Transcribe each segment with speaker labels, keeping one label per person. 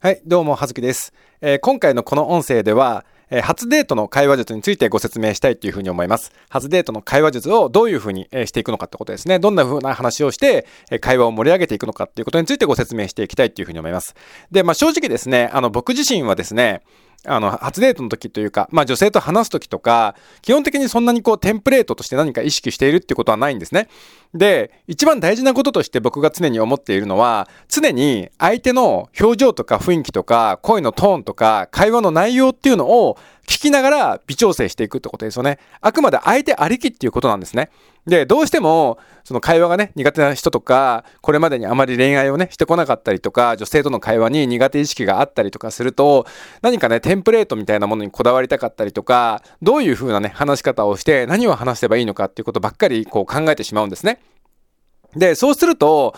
Speaker 1: はい、どうも、はずきです。えー、今回のこの音声では、えー、初デートの会話術についてご説明したいというふうに思います。初デートの会話術をどういうふうに、えー、していくのかってことですね。どんなふうな話をして、え会話を盛り上げていくのかっていうことについてご説明していきたいというふうに思います。で、まあ正直ですね、あの僕自身はですね、あの、初デートの時というか、まあ女性と話す時とか、基本的にそんなにこうテンプレートとして何か意識しているってことはないんですね。で、一番大事なこととして僕が常に思っているのは、常に相手の表情とか雰囲気とか、声のトーンとか、会話の内容っていうのを聞きながら微調整していくってことですよね。あくまで相手ありきっていうことなんですね。で、どうしても、その会話がね、苦手な人とか、これまでにあまり恋愛をね、してこなかったりとか、女性との会話に苦手意識があったりとかすると、何かね、テンプレートみたいなものにこだわりたかったりとか、どういう風なね、話し方をして、何を話せばいいのかっていうことばっかりこう考えてしまうんですね。で、そうすると、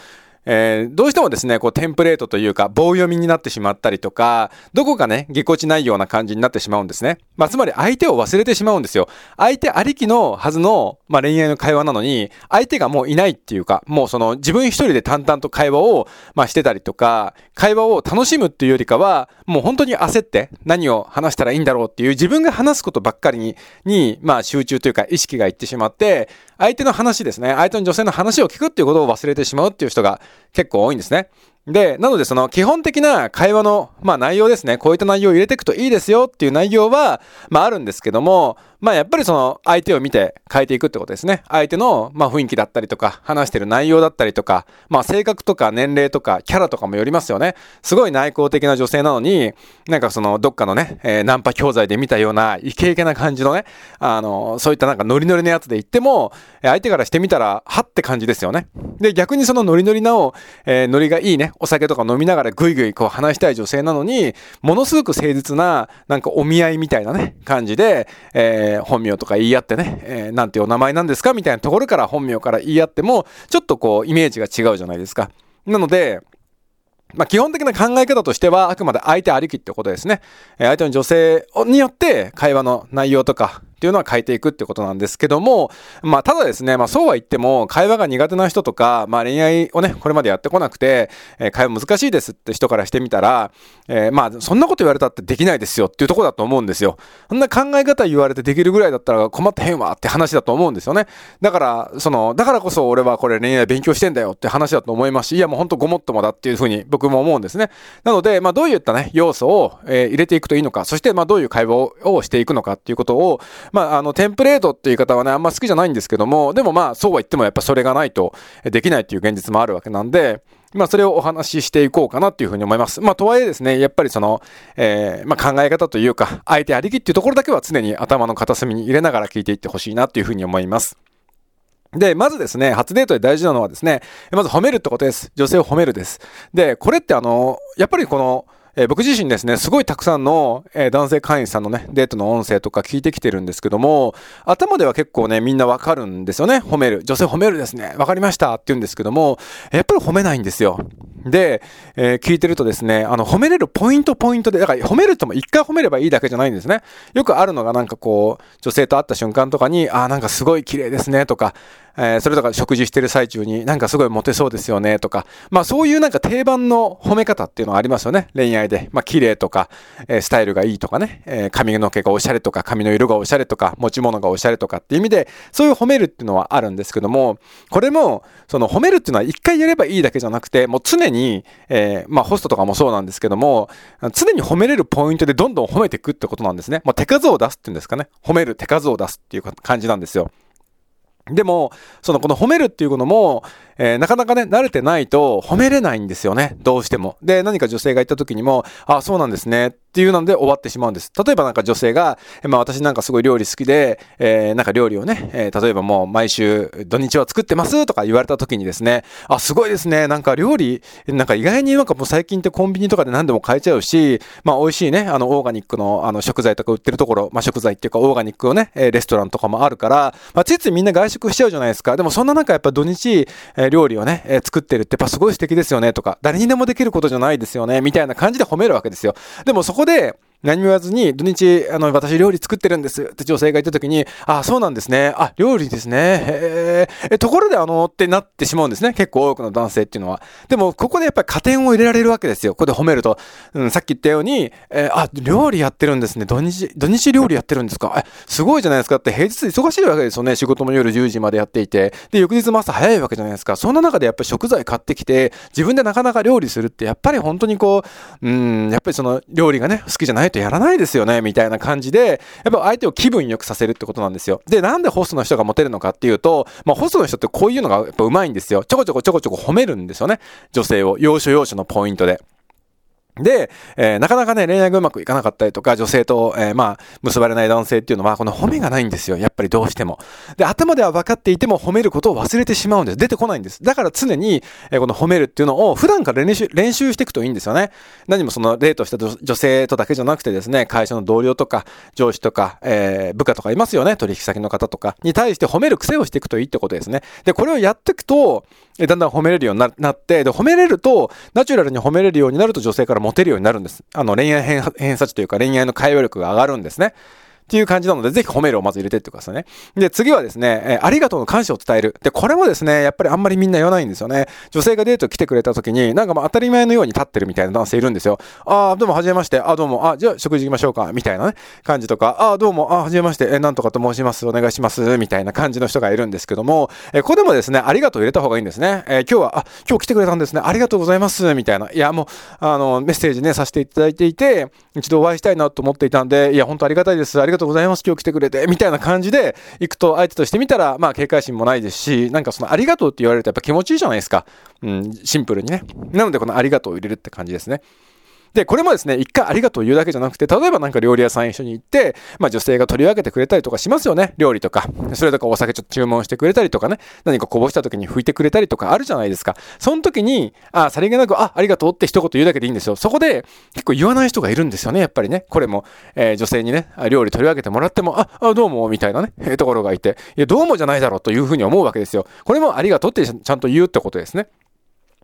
Speaker 1: えー、どうしてもですね、こうテンプレートというか棒読みになってしまったりとか、どこかね、ぎこちないような感じになってしまうんですね。まあ、つまり相手を忘れてしまうんですよ。相手ありきのはずの、まあ、恋愛の会話なのに、相手がもういないっていうか、もうその自分一人で淡々と会話を、まあ、してたりとか、会話を楽しむっていうよりかは、もう本当に焦って何を話したらいいんだろうっていう自分が話すことばっかりに、に、まあ、集中というか意識がいってしまって、相手の話ですね、相手の女性の話を聞くっていうことを忘れてしまうっていう人が結構多いんですね。で、なのでその基本的な会話の、まあ内容ですね、こういった内容を入れていくといいですよっていう内容は、まああるんですけども、まあやっぱりその相手を見て変えていくってことですね。相手のまあ雰囲気だったりとか、話してる内容だったりとか、まあ性格とか年齢とかキャラとかもよりますよね。すごい内向的な女性なのに、なんかそのどっかのね、えー、ナンパ教材で見たようなイケイケな感じのね、あの、そういったなんかノリノリのやつで言っても、相手からしてみたら、はって感じですよね。で、逆にそのノリノリなを、えー、ノリがいいね、お酒とか飲みながらぐいぐいこう話したい女性なのに、ものすごく誠実な、なんかお見合いみたいなね、感じで、えーえー、本名とか言い合ってね、えー、なんていうお名前なんですかみたいなところから本名から言い合っても、ちょっとこう、イメージが違うじゃないですか。なので、まあ、基本的な考え方としては、あくまで相手ありきってことですねえ。相手の女性によって会話の内容とか、っていうのは変えていくってことなんですけども、まあ、ただですね、まあ、そうは言っても、会話が苦手な人とか、まあ、恋愛をね、これまでやってこなくて、えー、会話難しいですって人からしてみたら、えー、まあ、そんなこと言われたってできないですよっていうとこだと思うんですよ。そんな考え方言われてできるぐらいだったら困ってへんわって話だと思うんですよね。だから、その、だからこそ俺はこれ恋愛勉強してんだよって話だと思いますし、いやもうほんとごもっともだっていうふうに僕も思うんですね。なので、まあ、どういったね、要素を、えー、入れていくといいのか、そして、まあ、どういう会話をしていくのかっていうことを、まあ、あの、テンプレートっていう方はね、あんま好きじゃないんですけども、でもまあ、そうは言ってもやっぱそれがないとできないっていう現実もあるわけなんで、まあ、それをお話ししていこうかなっていうふうに思います。まあ、とはいえですね、やっぱりその、えー、まあ、考え方というか、相手ありきっていうところだけは常に頭の片隅に入れながら聞いていってほしいなっていうふうに思います。で、まずですね、初デートで大事なのはですね、まず褒めるってことです。女性を褒めるです。で、これってあの、やっぱりこの、えー、僕自身ですね、すごいたくさんの、えー、男性会員さんのね、デートの音声とか聞いてきてるんですけども、頭では結構ね、みんなわかるんですよね。褒める。女性褒めるですね。わかりましたって言うんですけども、やっぱり褒めないんですよ。で、えー、聞いてるとですね、あの、褒めれるポイントポイントで、だから褒めるとも一回褒めればいいだけじゃないんですね。よくあるのがなんかこう、女性と会った瞬間とかに、ああ、なんかすごい綺麗ですねとか、えー、それとか食事してる最中になんかすごいモテそうですよねとか、まあそういうなんか定番の褒め方っていうのはありますよね。恋愛で。まあ綺麗とか、えー、スタイルがいいとかね、えー、髪の毛がおしゃれとか、髪の色がおしゃれとか、持ち物がおしゃれとかっていう意味で、そういう褒めるっていうのはあるんですけども、これも、その褒めるっていうのは一回やればいいだけじゃなくて、もう常に、え、まあホストとかもそうなんですけども、常に褒めれるポイントでどんどん褒めていくってことなんですね。まあ手数を出すっていうんですかね。褒める手数を出すっていう感じなんですよ。でも、そのこの褒めるっていうのも、えー、なかなかね、慣れてないと褒めれないんですよね。どうしても。で、何か女性が言った時にも、あ、そうなんですね。っていうので終わってしまうんです。例えばなんか女性が、まあ私なんかすごい料理好きで、えー、なんか料理をね、えー、例えばもう毎週土日は作ってますとか言われた時にですね、あ、すごいですね。なんか料理、なんか意外になんかもう最近ってコンビニとかで何でも買えちゃうし、まあ美味しいね、あのオーガニックのあの食材とか売ってるところ、まあ食材っていうかオーガニックをね、レストランとかもあるから、まあついついみんな外食しちゃうじゃないですか。でもそんな中やっぱ土日、えー、料理をね、えー、作ってるってやっぱすごい素敵ですよねとか、誰にでもできることじゃないですよね、みたいな感じで褒めるわけですよ。でもそここで何も言わずに、土日、あの、私料理作ってるんですって女性が言った時に、あ、そうなんですね。あ、料理ですね。へえ、ところであの、ってなってしまうんですね。結構多くの男性っていうのは。でも、ここでやっぱり加点を入れられるわけですよ。ここで褒めると。うん、さっき言ったように、えー、あ、料理やってるんですね。土日、土日料理やってるんですか？え、すごいじゃないですかって平日忙しいわけですよね。仕事も夜10時までやっていて。で、翌日も朝早いわけじゃないですか。そんな中でやっぱり食材買ってきて、自分でなかなか料理するって、やっぱり本当にこう、うん、やっぱりその料理がね、好きじゃないとやらないですよね。ね、みたいな感じで、やっぱ相手を気分良くさせるってことなんですよ。で、なんでホストの人がモテるのかっていうと、まあ、ホストの人ってこういうのがやっぱ上手いんですよ。ちょこちょこちょこちょこ褒めるんですよね。女性を。要所要所のポイントで。で、えー、なかなかね、恋愛がうまくいかなかったりとか、女性と、えー、まあ、結ばれない男性っていうのは、この褒めがないんですよ。やっぱりどうしても。で、頭では分かっていても褒めることを忘れてしまうんです。出てこないんです。だから常に、えー、この褒めるっていうのを普段から練習、練習していくといいんですよね。何もその、例とした女性とだけじゃなくてですね、会社の同僚とか、上司とか、えー、部下とかいますよね。取引先の方とかに対して褒める癖をしていくといいってことですね。で、これをやっていくとえ、だんだん褒めれるようになって、で、褒めれると、ナチュラルに褒めれるようになると女性からモテるようになるんです。あの、恋愛偏差値というか恋愛の会話力が上がるんですね。っていう感じなので、ぜひ褒めるをまず入れてってくださいね。で、次はですね、え、ありがとうの感謝を伝える。で、これもですね、やっぱりあんまりみんな言わないんですよね。女性がデート来てくれた時に、なんかまあ当たり前のように立ってるみたいな男性いるんですよ。ああ、どうも、はじめまして。あどうも、あじゃあ食事行きましょうか。みたいなね、感じとか、あどうも、あはじめまして。えー、なんとかと申します。お願いします。みたいな感じの人がいるんですけども、え、ここでもですね、ありがとう入れた方がいいんですね。え今日は、あ、今日来てくれたんですね。ありがとうございます。みたいな。いや、もう、あの、メッセージね、させていただいていて、一度お会いしたいなと思っていたんで、いや、本当ありがたいです。ありがとうございます。今日来てくれて、みたいな感じで行くと相手としてみたら、まあ警戒心もないですし、なんかそのありがとうって言われるとやっぱ気持ちいいじゃないですか。うん、シンプルにね。なのでこのありがとうを入れるって感じですね。で、これもですね、一回ありがとう言うだけじゃなくて、例えばなんか料理屋さん一緒に行って、まあ女性が取り分けてくれたりとかしますよね。料理とか。それとかお酒ちょっと注文してくれたりとかね。何かこぼした時に拭いてくれたりとかあるじゃないですか。その時に、あ、さりげなく、あ、ありがとうって一言言うだけでいいんですよ。そこで結構言わない人がいるんですよね。やっぱりね。これも、えー、女性にね、料理取り分けてもらっても、あ、あどうも、みたいなね、ところがいて、いや、どうもじゃないだろうというふうに思うわけですよ。これもありがとうってちゃんと言うってことですね。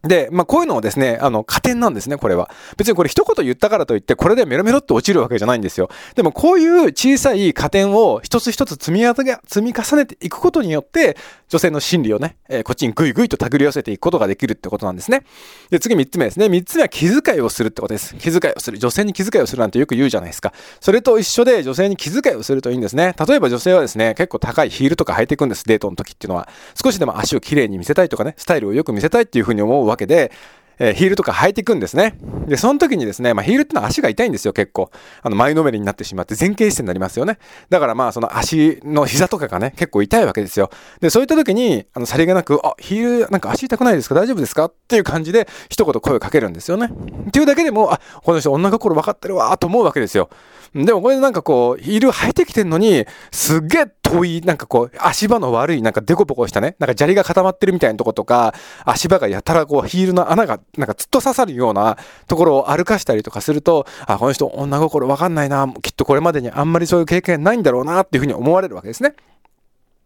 Speaker 1: で、まあ、こういうのをですね、あの、加点なんですね、これは。別にこれ一言言ったからといって、これでメロメロって落ちるわけじゃないんですよ。でも、こういう小さい加点を一つ一つ積み上げ、積み重ねていくことによって、女性の心理をね、えー、こっちにぐいぐいと手繰り寄せていくことができるってことなんですね。で、次三つ目ですね。三つ目は気遣いをするってことです。気遣いをする。女性に気遣いをするなんてよく言うじゃないですか。それと一緒で女性に気遣いをするといいんですね。例えば女性はですね、結構高いヒールとか履いていくんです。デートの時っていうのは。少しでも足をきれいに見せたいとかね、スタイルをよく見せたいっていうふうに思うわけけで、えー、ヒールとか履いていくんですね。で、その時にですね、まあ、ヒールってのは足が痛いんですよ、結構。あの、前のめりになってしまって前傾姿勢になりますよね。だからまあ、その足の膝とかがね、結構痛いわけですよ。で、そういった時に、あの、さりげなく、あ、ヒール、なんか足痛くないですか？大丈夫ですか？っていう感じで、一言声をかけるんですよね。っていうだけでも、あ、この人女心分かってるわと思うわけですよ。でもこれでなんかこう、ヒール履いてきてんのに、すっげえ遠い、なんかこう、足場の悪い、なんかデコボコしたね、なんか砂利が固まってるみたいなとことか、足場がやたらこう、ヒールの穴が、なんかずっと刺さるようなところを歩かしたりとかすると、あ、この人女心わかんないな、きっとこれまでにあんまりそういう経験ないんだろうな、っていうふうに思われるわけですね。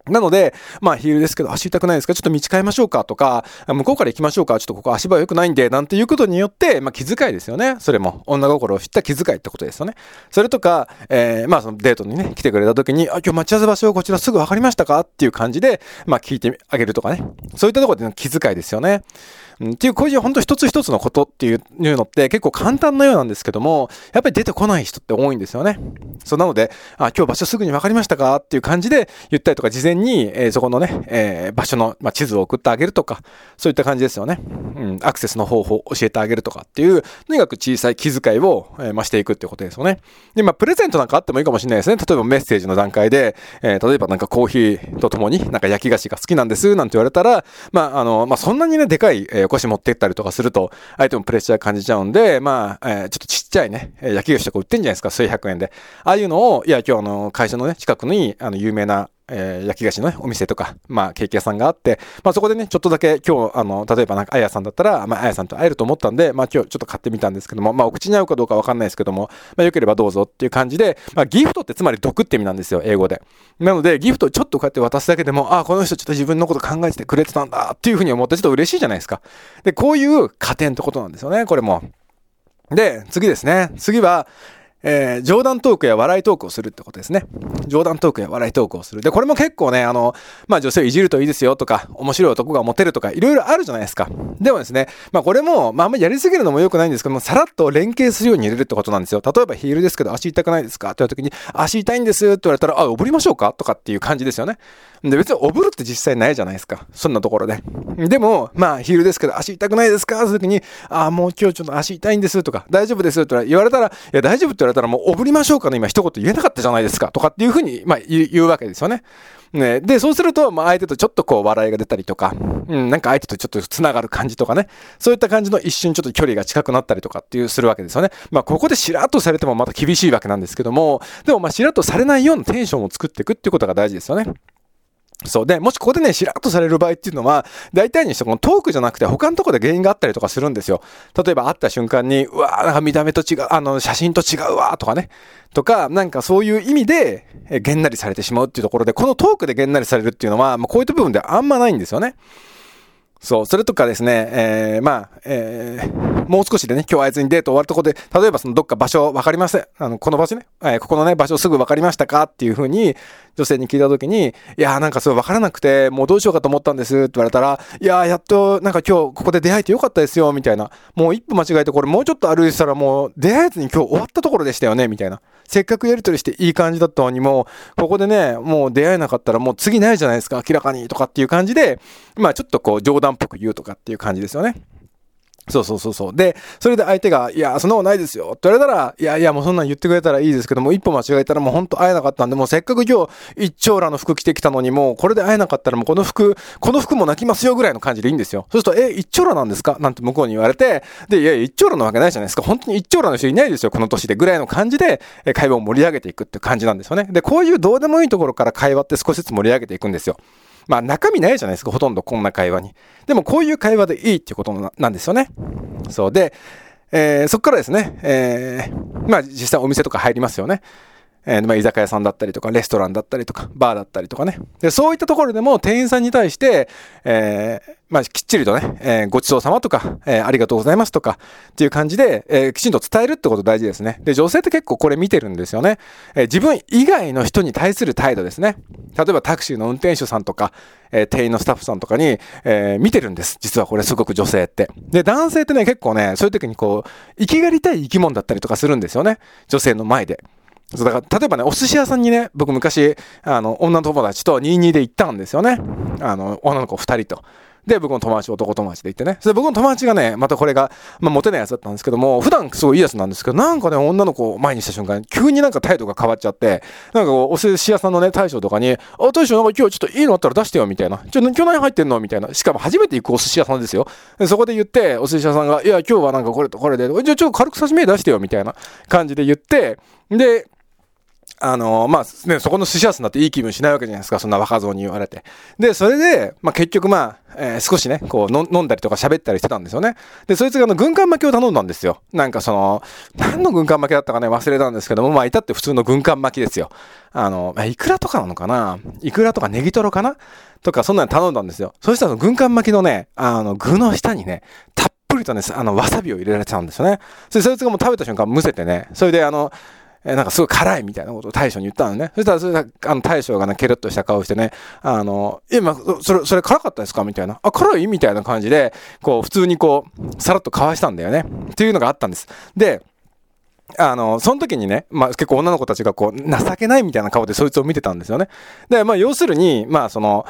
Speaker 1: なので、まあヒールですけど足痛くないですか？ちょっと道変えましょうかとか、向こうから行きましょうか？ちょっとここ足場良くないんで、なんていうことによって、まあ気遣いですよね。それも。女心を知った気遣いってことですよね。それとか、えー、まあそのデートにね、来てくれた時に、あ、今日待ち合わせ場所こちらすぐ分かりましたか？っていう感じで、まあ聞いてあげるとかね。そういったところでの気遣いですよね。っていう、こういう本当一つ一つのことっていうのって結構簡単なようなんですけども、やっぱり出てこない人って多いんですよね。そうなので、あ、今日場所すぐに分かりましたか？っていう感じで言ったりとか、事前に、えー、そこのね、えー、場所の、まあ、地図を送ってあげるとか、そういった感じですよね。うん、アクセスの方法を教えてあげるとかっていう、とにかく小さい気遣いを、えー、増していくってことですよね。で、まあ、プレゼントなんかあってもいいかもしれないですね。例えばメッセージの段階で、えー、例えばなんかコーヒーとともに、なんか焼き菓子が好きなんです、なんて言われたら、まあ、あの、まあ、そんなにね、でかい、えー、少し持ってったりとかすると、相手もプレッシャー感じちゃうんで、まあ、えー、ちょっとちっちゃいね、焼き菓子とか売ってんじゃないですか、数百円で。ああいうのを、いや、今日あの、会社のね、近くに、あの、有名な、えー、焼き菓子の、ね、お店とか、まあ、ケーキ屋さんがあって、まあ、そこでね、ちょっとだけ今日、あの、例えばなんか、あやさんだったら、まあ、あやさんと会えると思ったんで、まあ、今日ちょっと買ってみたんですけども、まあ、お口に合うかどうかわかんないですけども、まあ、よければどうぞっていう感じで、まあ、ギフトってつまり毒って意味なんですよ、英語で。なので、ギフトちょっとこうやって渡すだけでも、ああ、この人ちょっと自分のこと考えててくれてたんだっていうふうに思ってちょっと嬉しいじゃないですか。で、こういう加点ってことなんですよね、これも。で、次ですね。次は、えー、冗談トークや笑いトークをするってことですね。冗談トークや笑いトークをする。で、これも結構ね、あの、まあ女性をいじるといいですよとか、面白い男がモテるとか、いろいろあるじゃないですか。でもですね、まあこれも、まああんまりやりすぎるのも良くないんですけども、さらっと連携するように入れるってことなんですよ。例えばヒールですけど、足痛くないですか？って言われた時に、足痛いんですって言われたら、あ、おぶりましょうか？とかっていう感じですよね。で、別におぶるって実際ないじゃないですか。そんなところで。でも、まあヒールですけど、足痛くないですか？って時に、あ、もう今日ちょっと足痛いんですとか、大丈夫ですって言われたら、いや大丈夫って言われたられたらもうおぶりましょうかね、今一言言えなかったじゃないですか。とかっていうふうに、まあ言うわけですよね。ね、で、そうすると、まあ、相手とちょっとこう、笑いが出たりとか、うん、なんか相手とちょっと繋がる感じとかね、そういった感じの一瞬ちょっと距離が近くなったりとかっていう、するわけですよね。まあ、ここでしらっとされてもまた厳しいわけなんですけども、でもまあ、しらっとされないようなテンションを作っていくっていうことが大事ですよね。そう。で、もしここでね、しらっとされる場合っていうのは、大体にしてこのトークじゃなくて他のとこで原因があったりとかするんですよ。例えば会った瞬間に、うわーなんか見た目と違う、あの、写真と違うわとかね。とか、なんかそういう意味で、えげんなりされてしまうっていうところで、このトークでげんなりされるっていうのは、まあ、こういった部分であんまないんですよね。そう、それとかですね、えー、まあ、えー、もう少しでね、今日あいつにデート終わるとこで、例えばそのどっか場所分かりません。あの、この場所ね、えー、ここのね、場所すぐ分かりましたかっていうふうに、女性に聞いたときに、いやーなんかそれ分からなくて、もうどうしようかと思ったんですって言われたら、いやーやっとなんか今日ここで出会えてよかったですよ、みたいな。もう一歩間違えてこれもうちょっと歩いてたらもう出会えずに今日終わったところでしたよね、みたいな。せっかくやり取りしていい感じだったのにも、ここでね、もう出会えなかったらもう次ないじゃないですか、明らかに、とかっていう感じで、まあちょっとこう冗談っぽく言うとかっていう感じですよね。そうそうそうそう。で、それで相手が、いや、そんなことないですよ。って言われたら、いやいや、もうそんなん言ってくれたらいいですけども、一歩間違えたらもうほんと会えなかったんで、もうせっかく今日、一丁羅の服着てきたのに、もうこれで会えなかったらもうこの服、この服も泣きますよぐらいの感じでいいんですよ。そうすると、え、一丁羅なんですか？なんて向こうに言われて、で、いやいや、一丁羅なわけないじゃないですか。本当に一丁羅の人いないですよ、この年で。ぐらいの感じで、会話を盛り上げていくって感じなんですよね。で、こういうどうでもいいところから会話って少しずつ盛り上げていくんですよ。まあ中身ないじゃないですか、ほとんどこんな会話に。でもこういう会話でいいっていうことなんですよね。そうで、えー、そこからですね、えー、まあ実際お店とか入りますよね。えー、まあ、居酒屋さんだったりとか、レストランだったりとか、バーだったりとかね。で、そういったところでも店員さんに対して、えー、まあ、きっちりとね、えー、ごちそうさまとか、え、ありがとうございますとか、っていう感じで、え、きちんと伝えるってこと大事ですね。で、女性って結構これ見てるんですよね。え、自分以外の人に対する態度ですね。例えばタクシーの運転手さんとか、え、店員のスタッフさんとかに、え、見てるんです。実はこれすごく女性って。で、男性ってね、結構ね、そういう時にこう、生きがりたい生き物だったりとかするんですよね。女性の前で。そうだから、例えばね、お寿司屋さんにね、僕昔、あの、女友達と22で行ったんですよね。あの、女の子2人と。で、僕の友達、男友達で行ってね。それ僕の友達がね、またこれが、まあ、モテないやつだったんですけども、普段すごいいいやつなんですけど、なんかね、女の子を前にした瞬間、急になんか態度が変わっちゃって、なんかこうお寿司屋さんのね、大将とかに、あ、大将なんか今日ちょっといいのあったら出してよ、みたいな。ちょ、今日何入ってんの？みたいな。しかも初めて行くお寿司屋さんですよ。でそこで言って、お寿司屋さんが、いや、今日はなんかこれとこれで、じゃあちょっと軽く刺身出してよ、みたいな感じで言って、で、あのー、まあ、ね、そこの寿司屋さんだっていい気分しないわけじゃないですか、そんな若造に言われて。で、それで、まあ結局まあ、えー、少しね、こう飲んだりとか喋ったりしてたんですよね。で、そいつがあの、軍艦巻きを頼んだんですよ。なんかその、何の軍艦巻きだったかね、忘れたんですけども、まあ、いたって普通の軍艦巻きですよ。あの、まあ、いくらとかなのかな？いくらとかネギトロかな？とか、そんなの頼んだんですよ。そしたら軍艦巻きのね、あの、具の下にね、たっぷりとね、あの、わさびを入れられてたんですよね。そ、そいつがもう食べた瞬間むせてね、それであの、えなんかすごい辛いみたいなことを大将に言ったのね。そしたら、それあの大将がね、ケロッとした顔してね、あの、え、まそれ、それ辛かったですか？みたいな。あ、辛い？みたいな感じで、こう、普通にこう、さらっとかわしたんだよね。っていうのがあったんです。で、あの、その時にね、まあ結構女の子たちがこう、情けないみたいな顔でそいつを見てたんですよね。で、まあ要するに、まあその、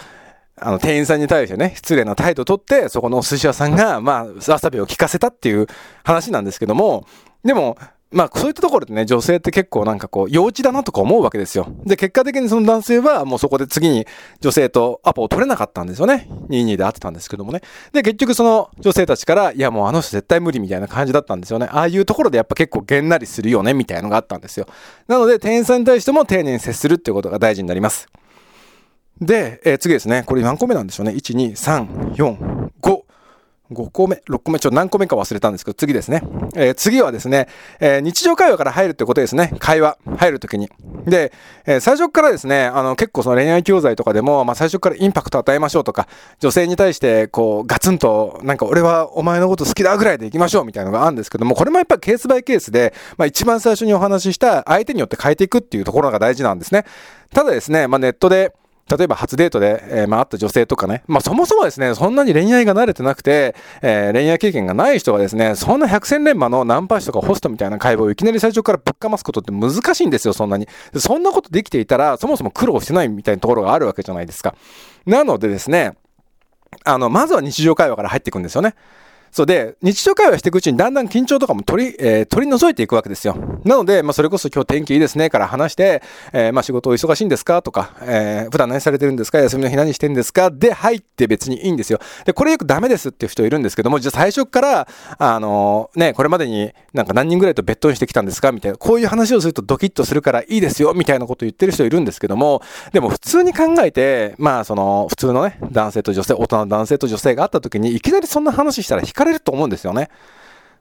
Speaker 1: あの、店員さんに対してね、失礼な態度をとって、そこのお寿司屋さんが、まあ、わさびを効かせたっていう話なんですけども、でも、まあ、そういったところでね、女性って結構なんかこう、幼稚だなとか思うわけですよ。で、結果的にその男性はもうそこで次に女性とアポを取れなかったんですよね。22で会ってたんですけどもね。で、結局その女性たちから、いやもうあの人絶対無理みたいな感じだったんですよね。ああいうところでやっぱ結構げんなりするよね、みたいなのがあったんですよ。なので、店員さんに対しても丁寧に接するっていうことが大事になります。で、えー、次ですね。これ何個目なんでしょうね。1、2、3、4、5。個目、6個目、ちょっと何個目か忘れたんですけど、次ですね。えー、次はですね、えー、日常会話から入るってことですね。会話、入るときに。で、えー、最初からですね、あの、結構その恋愛教材とかでも、まあ、最初からインパクト与えましょうとか、女性に対して、こう、ガツンと、なんか俺はお前のこと好きだぐらいでいきましょうみたいなのがあるんですけども、これもやっぱりケースバイケースで、まあ、一番最初にお話しした相手によって変えていくっていうところが大事なんですね。ただですね、まあ、ネットで、例えば初デートで、えー、まあ、会った女性とかね、まあ、そもそもですね、そんなに恋愛が慣れてなくて、えー、恋愛経験がない人がですね、そんな百戦錬磨のナンパ師とかホストみたいな会話をいきなり最初からぶっかますことって難しいんですよ、そんなに。そんなことできていたら、そもそも苦労してないみたいなところがあるわけじゃないですか。なのでですね、あの、まずは日常会話から入っていくんですよね。そうで、日常会話していくうちにだんだん緊張とかも取り、えー、取り除いていくわけですよ。なので、まあ、それこそ今日天気いいですねから話して、えー、まあ、仕事お忙しいんですかとか、えー、普段何されてるんですか休みの日何してんですかで入って別にいいんですよ。で、これよくダメですっていう人いるんですけども、じゃあ最初から、あのね、これまでになんか何人ぐらいとベッドにしてきたんですかみたいな、こういう話をするとドキッとするからいいですよみたいなことを言ってる人いるんですけども、でも普通に考えて、まあその、普通のね、男性と女性、大人の男性と女性が会った時にいきなりそんな話したら惹かれると思うんですよ。ね。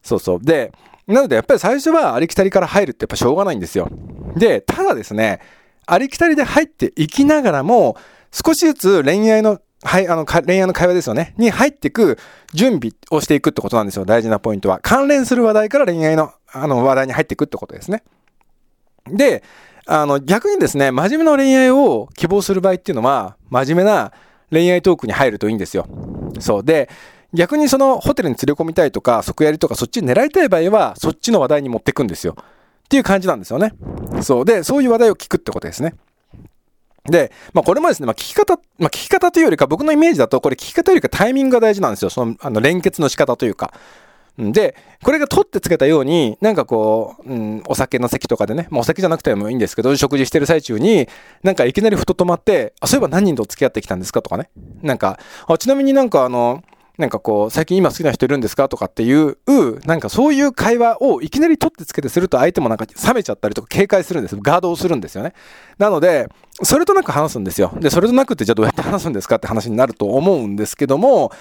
Speaker 1: そうそう。で、なのでやっぱり最初はありきたりから入るってやっぱしょうがないんですよ。で、ただですね、ありきたりで入っていきながらも、少しずつ恋愛の、はい、あの、恋愛の会話ですよね。に入っていく準備をしていくってことなんですよ。大事なポイントは。関連する話題から恋愛の、あの、話題に入っていくってことですね。で、あの、逆にですね、真面目な恋愛を希望する場合っていうのは、真面目な恋愛トークに入るといいんですよ。そう。で、逆にそのホテルに連れ込みたいとか、即やりとかそっち狙いたい場合は、そっちの話題に持っていくんですよ。っていう感じなんですよね。そう。で、そういう話題を聞くってことですね。で、まあ、これもですね、まあ、聞き方、まあ、聞き方というよりか、僕のイメージだと、これ聞き方よりかタイミングが大事なんですよ。その、あの、連結の仕方というか。で、これが取ってつけたように、なんかこう、うん、お酒の席とかでね、まあ、お酒じゃなくてもいいんですけど、食事してる最中に、なんかいきなりふと止まって、あ、そういえば何人と付き合ってきたんですかとかね。なんか、あちなみになんかあの、なんかこう、最近今好きな人いるんですかとかっていう、なんかそういう会話をいきなり取ってつけてすると相手もなんか冷めちゃったりとか警戒するんです。ガードをするんですよね。なので、それとなく話すんですよ。で、それとなくってじゃあどうやって話すんですかって話になると思うんですけども、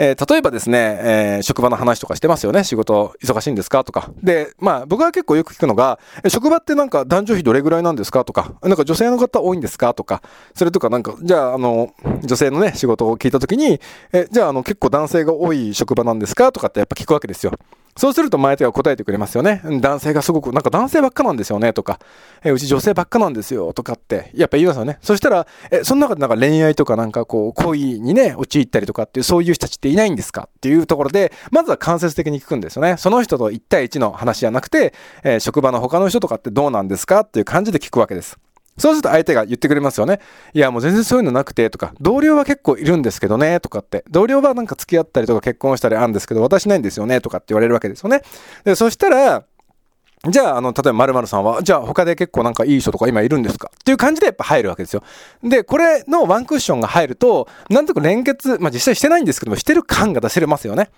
Speaker 1: えー、例えばですね、えー、職場の話とかしてますよね。仕事忙しいんですか？とか。で、まあ僕は結構よく聞くのが、職場ってなんか男女比どれぐらいなんですか？とか、なんか女性の方多いんですか？とか、それとかなんか、じゃああの、女性のね、仕事を聞いた時に、え、じゃああの結構男性が多い職場なんですか？とかってやっぱ聞くわけですよ。そうすると前手が答えてくれますよね。男性がすごく、なんか男性ばっかなんですよね、とか、えうち女性ばっかなんですよ、とかって、やっぱ言いますよね。そしたら、え、その中でなんか恋愛とかなんかこう、恋にね、陥ったりとかっていう、そういう人たちっていないんですか？っていうところで、まずは間接的に聞くんですよね。その人と1対1の話じゃなくて、え職場の他の人とかってどうなんですか？っていう感じで聞くわけです。そうすると相手が言ってくれますよね。いや、もう全然そういうのなくて、とか、同僚は結構いるんですけどね、とかって。同僚はなんか付き合ったりとか結婚したりあるんですけど、私ないんですよね、とかって言われるわけですよね。で、そしたら、じゃあ、あの、例えば〇〇さんは、じゃあ他で結構なんかいい人とか今いるんですかっていう感じでやっぱ入るわけですよ。で、これのワンクッションが入ると、なんとか連結、まあ実際してないんですけども、してる感が出せれますよね。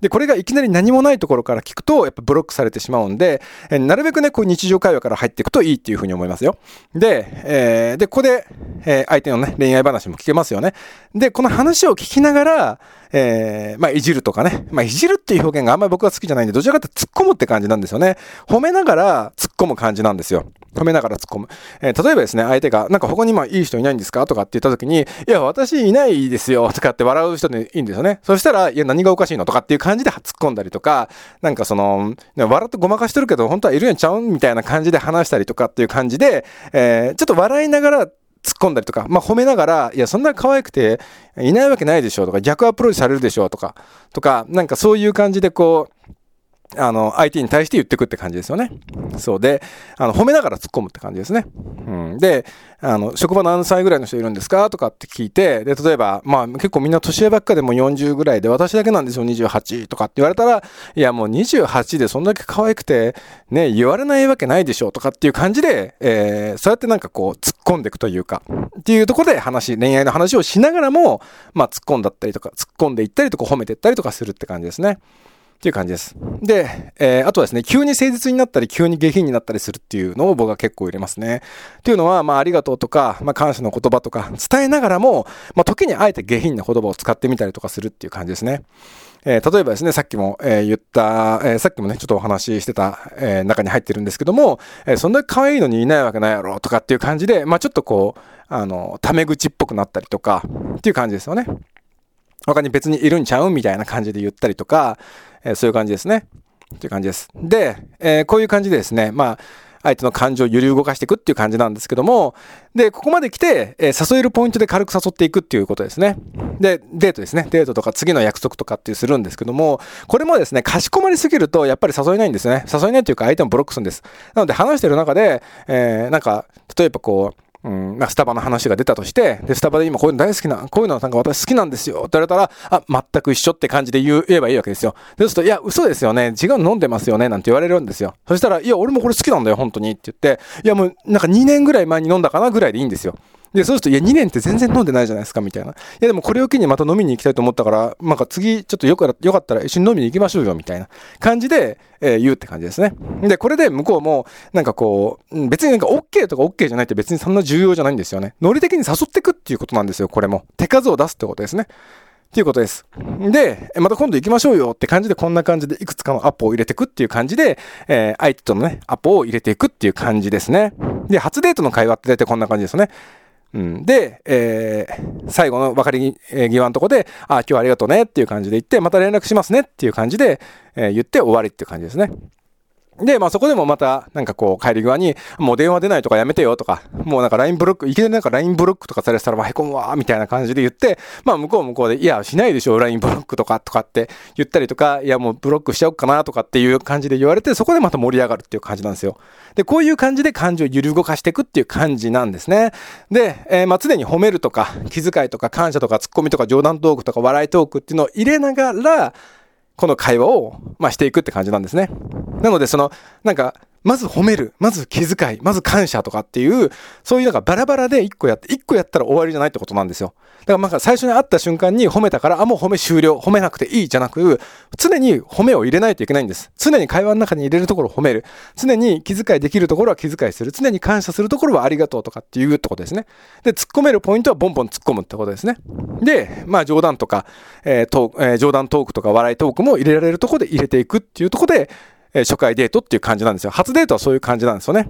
Speaker 1: で、これがいきなり何もないところから聞くと、やっぱブロックされてしまうんで、えなるべくね、こう日常会話から入っていくといいっていうふうに思いますよ。で、えー、で、ここで、えー、相手のね、恋愛話も聞けますよね。で、この話を聞きながら、えー、まあ、いじるとかね。まあ、いじるっていう表現があんまり僕は好きじゃないんで、どちらかというと突っ込むって感じなんですよね。褒めながら突っ込む感じなんですよ。褒めながら突っ込む。えー、例えばですね、相手が、なんか他に今いい人いないんですか？とかって言った時に、いや、私いないですよ。とかって笑う人でいいんですよね。そしたら、いや、何がおかしいの？とかっていう感じで突っ込んだりとか、なんかその、笑ってごまかしてるけど、本当はいるんちゃうんみたいな感じで話したりとかっていう感じで、えー、ちょっと笑いながら突っ込んだりとか、まあ、褒めながら、いや、そんな可愛くていないわけないでしょとか、逆アプローチされるでしょとか、とか、なんかそういう感じでこう、あの、相手に対して言ってくって感じですよね。そうで、あの、褒めながら突っ込むって感じですね。うん。で、あの、職場何歳ぐらいの人いるんですかとかって聞いて、で、例えば、まあ、結構みんな年上ばっかでも40ぐらいで、私だけなんですよ、28とかって言われたら、いや、もう28でそんだけ可愛くて、ね、言われないわけないでしょとかっていう感じで、えー、そうやってなんかこう、突っ込んでいくというか、っていうところで話、恋愛の話をしながらも、まあ、突っ込んだったりとか、突っ込んでいったりとか、褒めていったりとかするって感じですね。っていう感じです。で、えー、あとはですね、急に誠実になったり、急に下品になったりするっていうのを僕は結構入れますね。っていうのは、まあ、ありがとうとか、まあ、感謝の言葉とか、伝えながらも、まあ、時にあえて下品な言葉を使ってみたりとかするっていう感じですね。えー、例えばですね、さっきも、えー、言った、えー、さっきもね、ちょっとお話ししてた、え中に入ってるんですけども、えそんな可愛いのにいないわけないやろとかっていう感じで、まあ、ちょっとこう、あの、タメ口っぽくなったりとか、っていう感じですよね。他に別にいるんちゃうみたいな感じで言ったりとか、えー、そういう感じですね。という感じです。で、えー、こういう感じでですね、まあ、相手の感情を揺り動かしていくっていう感じなんですけども、で、ここまで来て、えー、誘えるポイントで軽く誘っていくっていうことですね。で、デートですね。デートとか次の約束とかっていうするんですけども、これもですね、かしこまりすぎるとやっぱり誘えないんですね。誘えないというか相手もブロックするんです。なので話してる中で、えー、なんか、例えばこう、うん、ま、スタバの話が出たとして、で、スタバで今こういうの大好きな、こういうのなんか私好きなんですよって言われたら、あ、全く一緒って感じで言えばいいわけですよ。そうすると、いや、嘘ですよね。違うの飲んでますよね。なんて言われるんですよ。そしたら、いや、俺もこれ好きなんだよ、本当にって言って、いや、もうなんか2年ぐらい前に飲んだかなぐらいでいいんですよ。で、そうすると、いや、2年って全然飲んでないじゃないですか、みたいな。いや、でもこれを機にまた飲みに行きたいと思ったから、なんか次、ちょっとよかったら一緒に飲みに行きましょうよ、みたいな感じで、えー、言うって感じですね。で、これで向こうも、なんかこう、別になんか OK とか OK じゃないって別にそんな重要じゃないんですよね。ノリ的に誘ってくっていうことなんですよ、これも。手数を出すってことですね。っていうことです。で、また今度行きましょうよって感じで、こんな感じでいくつかのアポを入れていくっていう感じで、えー、相手とのね、アポを入れていくっていう感じですね。で、初デートの会話って大体こんな感じですね。うん、で、えー、最後の分かり際のとこで、あ、今日はありがとうねっていう感じで言って、また連絡しますねっていう感じで、えー、言って終わりっていう感じですね。で、まあそこでもまた、なんかこう、帰り際に、もう電話出ないとかやめてよとか、もうなんか LINE ブロック、いきなりなんか LINE ブロックとかされてたら、まあへこむわみたいな感じで言って、まあ向こう向こうで、いや、しないでしょ、LINE ブロックとか、とかって言ったりとか、いや、もうブロックしちゃおうかなとかっていう感じで言われて、そこでまた盛り上がるっていう感じなんですよ。で、こういう感じで感情を揺り動かしていくっていう感じなんですね。で、えー、まあ常に褒めるとか、気遣いとか感謝とかツッコミとか冗談トークとか笑いトークっていうのを入れながら、この会話を、まあ、していくって感じなんですね。なので、その、なんか、まず褒める、まず気遣い、まず感謝とかっていう、そういうのがバラバラで一個やって、一個やったら終わりじゃないってことなんですよ。だからまあ最初に会った瞬間に褒めたから、あ、もう褒め終了、褒めなくていいじゃなく、常に褒めを入れないといけないんです。常に会話の中に入れるところを褒める。常に気遣いできるところは気遣いする。常に感謝するところはありがとうとかっていうってことですね。で、突っ込めるポイントはボンボン突っ込むってことですね。で、まあ冗談とか、えートークえー、冗談トークとか笑いトークも入れられるところで入れていくっていうところで、初回デートっていう感じなんですよ。初デートはそういう感じなんですよね。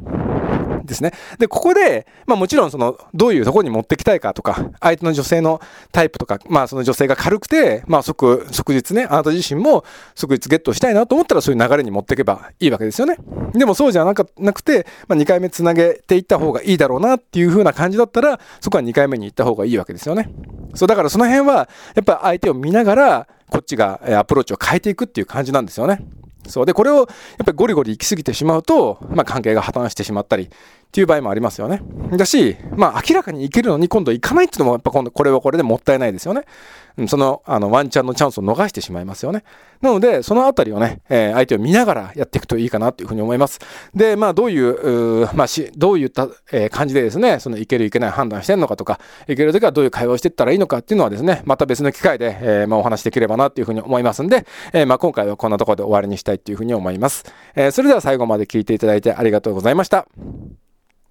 Speaker 1: ですね。で、ここで、まあもちろんその、どういうところに持ってきたいかとか、相手の女性のタイプとか、まあその女性が軽くて、まあ即、即日ね、あなた自身も即日ゲットしたいなと思ったらそういう流れに持っていけばいいわけですよね。でもそうじゃなかなくて、まあ2回目つなげていった方がいいだろうなっていう風な感じだったら、そこは2回目に行った方がいいわけですよね。そう、だからその辺は、やっぱ相手を見ながら、こっちがアプローチを変えていくっていう感じなんですよね。そう。で、これをやっぱりゴリゴリ行き過ぎてしまうと、まあ関係が破綻してしまったりっていう場合もありますよね。だし、まあ明らかに行けるのに今度行かないっていうのもやっぱ今度これはこれでもったいないですよね。その、あの、ワンチャンのチャンスを逃してしまいますよね。なので、そのあたりをね、えー、相手を見ながらやっていくといいかなというふうに思います。で、まあどういう、うまあし、どういった、えー、感じでですね、そのいけるいけない判断してんのかとか、いけるときはどういう会話をしていったらいいのかっていうのはですね、また別の機会で、えー、まあお話しできればなっていうふうに思いますんで、えー、まあ今回はこんなところで終わりにしたいっていうふうに思います。えー、それでは最後まで聞いていただいてありがとうございました。